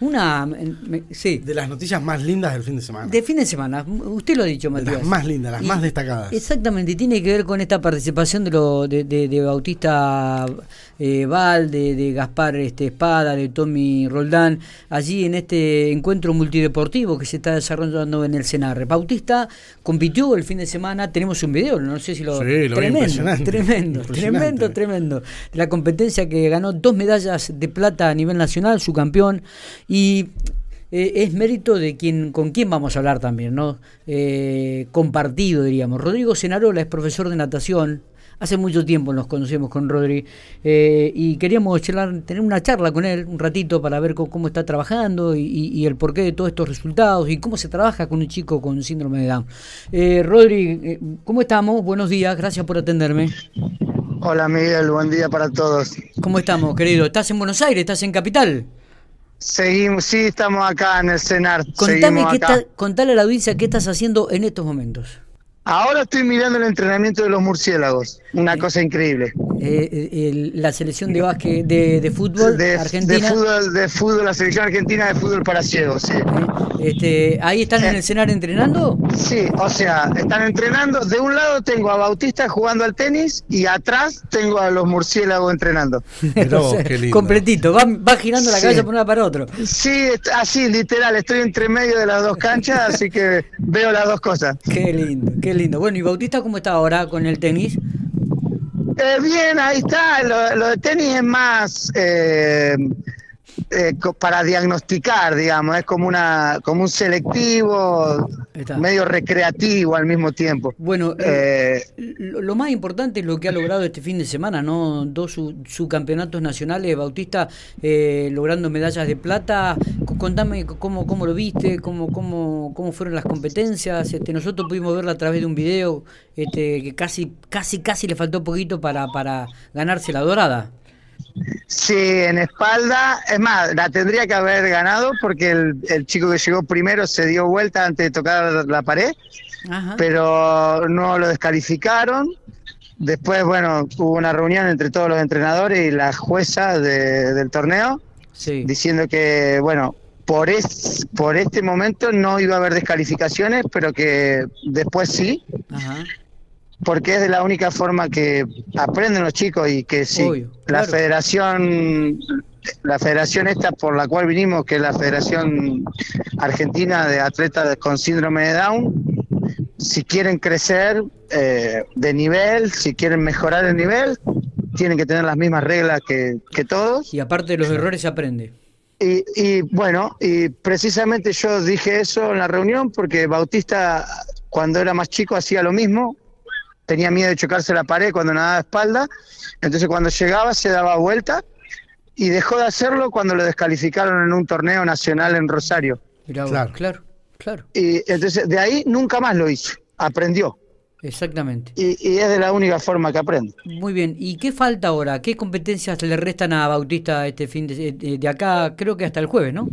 Una, me- sí, De las noticias más lindas del fin de semana. de fin de semana. Usted lo ha dicho, Matías. las más lindas, las Y- más destacadas. Exactamente, y tiene que ver con esta participación de, lo, de, de- de Bautista eh, Val, de, de Gaspar este, Espada, de Tommy Roldán, allí en este encuentro multideportivo que se está desarrollando en el Senarre. Bautista compitió el fin de semana, tenemos un video, no sé si lo... Sí, lo tremendo, tremendo, tremendo, tremendo. La competencia que ganó dos medallas de plata a nivel nacional, su campeón, y eh, es mérito de quien con quién vamos a hablar también, ¿no? Eh, compartido, diríamos. Rodrigo Senarola es profesor de natación. Hace mucho tiempo nos conocemos con Rodri eh, y queríamos charlar, tener una charla con él un ratito para ver cómo, cómo está trabajando y, y- y el porqué de todos estos resultados y cómo se trabaja con un chico con síndrome de Down. Eh, Rodri, eh, ¿cómo estamos? Buenos días, gracias por atenderme. Hola Miguel, buen día para todos. ¿Cómo estamos, querido? ¿Estás en Buenos Aires? ¿Estás en Capital? Seguimos, sí, estamos acá en el CENAR. Contame qué está- contale a la audiencia qué estás haciendo en estos momentos. Ahora estoy mirando el entrenamiento de los murciélagos, una cosa increíble. Eh, eh, el- la selección de básquet de, de fútbol De, argentina. de fútbol, de fútbol, la selección argentina de fútbol para ciegos, sí. eh, este, ahí están en el escenario entrenando. Sí, o sea, están entrenando. De un lado tengo a Bautista jugando al tenis y atrás tengo a los murciélagos entrenando. Mirá O sea, qué lindo. completito, va, va girando la Sí. cabeza por una para otro. Sí, así, literal, estoy entre medio de las dos canchas, así que veo las dos cosas. Qué lindo, qué lindo. Bueno, ¿y Bautista cómo está ahora con el tenis? Eh, bien, ahí está. Lo, de tenis es más eh, eh, para diagnosticar, digamos. Es como una como un selectivo, medio recreativo al mismo tiempo. Bueno, eh, Eh, lo, lo más importante es lo que ha logrado este fin de semana, ¿no? Dos su- subcampeonatos nacionales, Bautista eh, logrando medallas de plata. Contame cómo, cómo lo viste, cómo, cómo, cómo fueron las competencias. Este, nosotros pudimos verla a través de un video este, que casi, casi, casi le faltó poquito para, para ganarse la dorada. Sí, en espalda. Es más, la tendría que haber ganado porque el, el chico que llegó primero se dio vuelta antes de tocar la pared, Ajá. pero no lo descalificaron. Después, bueno, hubo una reunión entre todos los entrenadores y la jueza de- del torneo. sí. diciendo que, bueno, por, es, por este momento no iba a haber descalificaciones, pero que después sí, Ajá. Porque es de la única forma que aprenden los chicos y que Obvio, la federación, la federación esta por la cual vinimos, que es la Federación Argentina de Atletas con Síndrome de Down, si quieren crecer eh, de nivel, si quieren mejorar el nivel, tienen que tener las mismas reglas que, que todos. Y aparte de los errores se aprende. Y, y, bueno, y precisamente yo dije eso en la reunión porque Bautista cuando era más chico hacía lo mismo, tenía miedo de chocarse la pared cuando nadaba de espalda, entonces cuando llegaba se daba vuelta y dejó de hacerlo cuando lo descalificaron en un torneo nacional en Rosario. Mirá Claro. claro, claro, Y entonces de ahí nunca más lo hizo, aprendió. exactamente. Y, y es de la única forma que aprende. Muy bien, ¿y qué falta ahora? ¿Qué competencias le restan a Bautista este fin de, de- de acá? Creo que hasta el jueves, ¿no?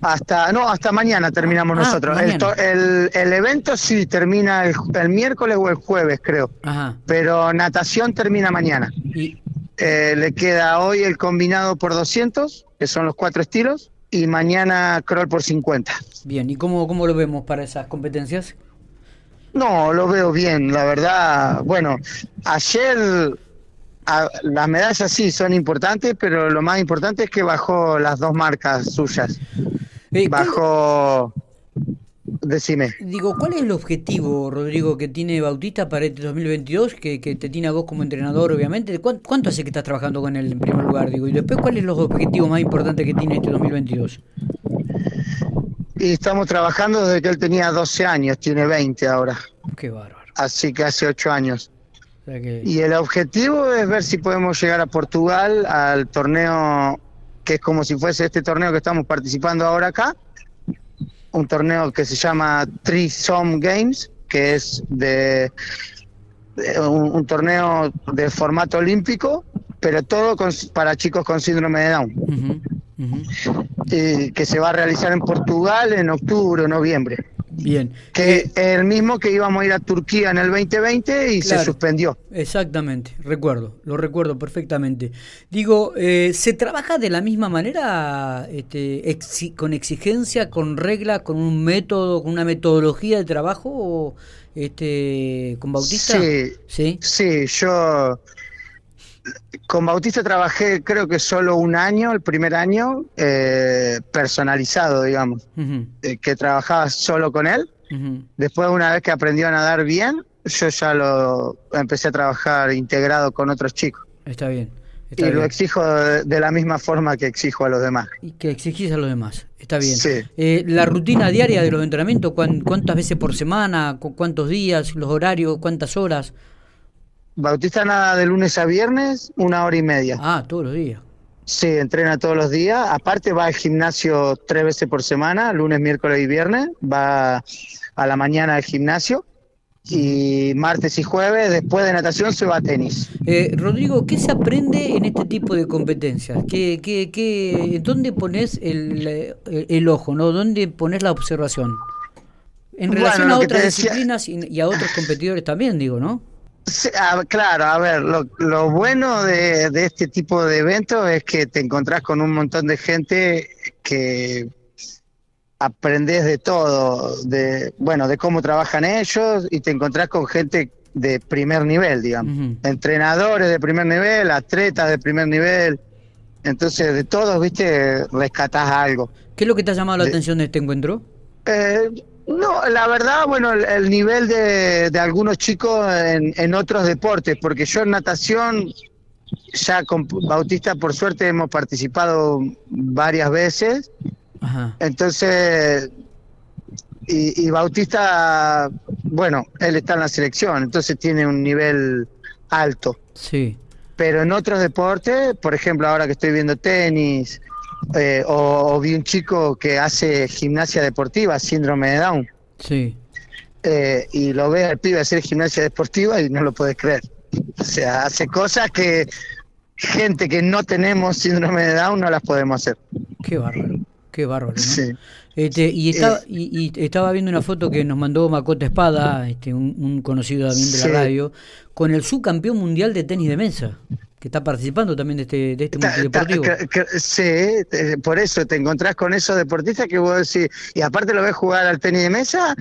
Hasta, no, hasta mañana terminamos Ah, nosotros. El, mañana. el, el evento sí termina el, el miércoles o el jueves, creo. Ajá. pero natación termina mañana. Y, Eh, le queda hoy el combinado por 200, que son los cuatro estilos, y mañana crawl por 50. bien, ¿y cómo, cómo lo vemos para esas competencias? No, lo veo bien, la verdad. Bueno, ayer a- las medallas sí son importantes, pero lo más importante es que bajó las dos marcas suyas. Eh, ¿cuál- Bajó, decime. digo, ¿cuál es el objetivo, Rodrigo, que tiene Bautista para este 2022? Que, que te tiene a vos como entrenador, obviamente. ¿Cuán- ¿Cuánto hace que estás trabajando con él en primer lugar? Digo, y después, ¿cuáles son los objetivos más importantes que tiene este 2022? Y estamos trabajando desde que él tenía 12 años, tiene 20 ahora, Qué bárbaro. así que hace 8 años. O sea que- Y el objetivo es ver si podemos llegar a Portugal al torneo que es como si fuese este torneo que estamos participando ahora acá, un torneo que se llama Trisom Games, que es de, de un, un torneo de formato olímpico, pero todo con- para chicos con síndrome de Down, que se va a realizar en Portugal en octubre o noviembre. Bien. Que eh, el mismo que íbamos a ir a Turquía en el 2020 y se suspendió. Exactamente, recuerdo, lo recuerdo perfectamente. Digo, eh, ¿se trabaja de la misma manera, este, con exigencia, con reglas, con un método, con una metodología de trabajo, o, este, con Bautista? Sí, sí, sí yo con Bautista trabajé creo que solo un año, el primer año, eh, personalizado, digamos, eh, que trabajaba solo con él. Después, una vez que aprendió a nadar bien, yo ya lo empecé a trabajar integrado con otros chicos. Está bien. y lo exijo de, la misma forma que exijo a los demás. Y que exigís a los demás. Está bien. Eh, la rutina diaria de los entrenamientos, ¿cuántas veces por semana? ¿Cuántos días? ¿Los horarios? ¿Cuántas horas? Bautista nada de lunes a viernes, una hora y media. Ah, todos los días. Sí, entrena todos los días. Aparte va al gimnasio tres veces por semana, lunes, miércoles y viernes. Va a la mañana al gimnasio. Y martes y jueves, después de natación, se va a tenis. Eh, Rodrigo, ¿qué se aprende en este tipo de competencias? ¿Qué, qué, qué, ¿Dónde pones el, el, ojo? ¿no? ¿Dónde pones la observación? En relación a otras disciplinas y a otros competidores también, digo, ¿no? Claro, a ver, lo, bueno de, este tipo de eventos es que te encontrás con un montón de gente que aprendes de todo, de bueno, de cómo trabajan ellos y te encontrás con gente de primer nivel, digamos, entrenadores de primer nivel, atletas de primer nivel, entonces de todos, viste, rescatás algo. ¿Qué es lo que te ha llamado la atención de este encuentro? Eh, no, la verdad, bueno, el, nivel de, algunos chicos en, otros deportes, porque yo en natación, ya con Bautista, por suerte, hemos participado varias veces. Entonces, y, Bautista, bueno, él está en la selección, entonces tiene un nivel alto. Sí. Pero en otros deportes, por ejemplo, ahora que estoy viendo tenis, eh, o, vi un chico que hace gimnasia deportiva, síndrome de Down. Sí. Eh, y lo ve al pibe hacer gimnasia deportiva y no lo puedes creer. O sea, hace cosas que gente que no tenemos síndrome de Down no las podemos hacer. Qué bárbaro, qué bárbaro. Sí. Este, y, estaba, y, estaba viendo una foto que nos mandó Macota Espada, este, un, conocido también de la radio, con el subcampeón mundial de tenis de mesa que está participando también de este, de este multideportivo. sí, por eso te encontrás con esos deportistas que vos decís, y aparte lo ves jugar al tenis de mesa,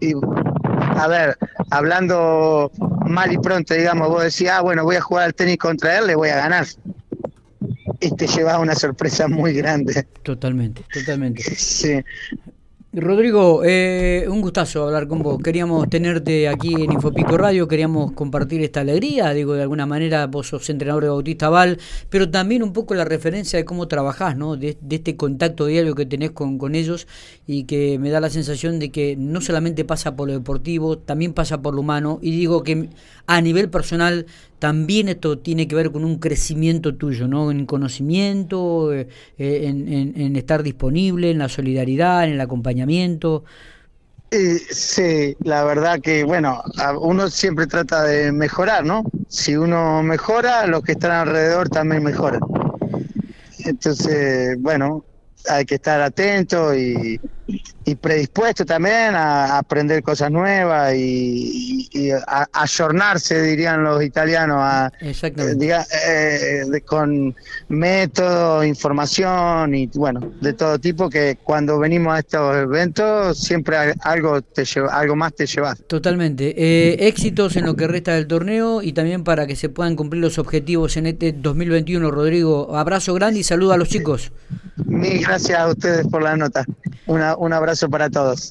y a ver, hablando mal y pronto, digamos, vos decís, ah, bueno, voy a jugar al tenis contra él, le voy a ganar. Y te llevas una sorpresa muy grande. Totalmente, totalmente. Sí. Rodrigo, eh, un gustazo hablar con vos. Queríamos tenerte aquí en Infopico Radio, queríamos compartir esta alegría. Digo, de alguna manera vos sos entrenador de Bautista Val, pero también un poco la referencia de cómo trabajás, ¿no? De, este contacto diario que tenés con, con ellos y que me da la sensación de que no solamente pasa por lo deportivo, también pasa por lo humano. Y digo que a nivel personal también esto tiene que ver con un crecimiento tuyo, ¿no? En conocimiento, eh, eh, en, estar disponible, en la solidaridad, en el acompañamiento. sí, la verdad que, bueno, uno siempre trata de mejorar, ¿no? Si uno mejora, los que están alrededor también mejoran. Entonces, bueno, hay que estar atento y, y predispuesto también a aprender cosas nuevas y, a, ayornarse, dirían los italianos, a, eh, eh, con método, información y bueno, de todo tipo que cuando venimos a estos eventos siempre algo te lleva, algo más te llevas. Totalmente. Eh, éxitos en lo que resta del torneo y también para que se puedan cumplir los objetivos en este 2021, Rodrigo. Abrazo grande y saludo a los chicos. Mil gracias a ustedes por la nota. Una, un abrazo para todos.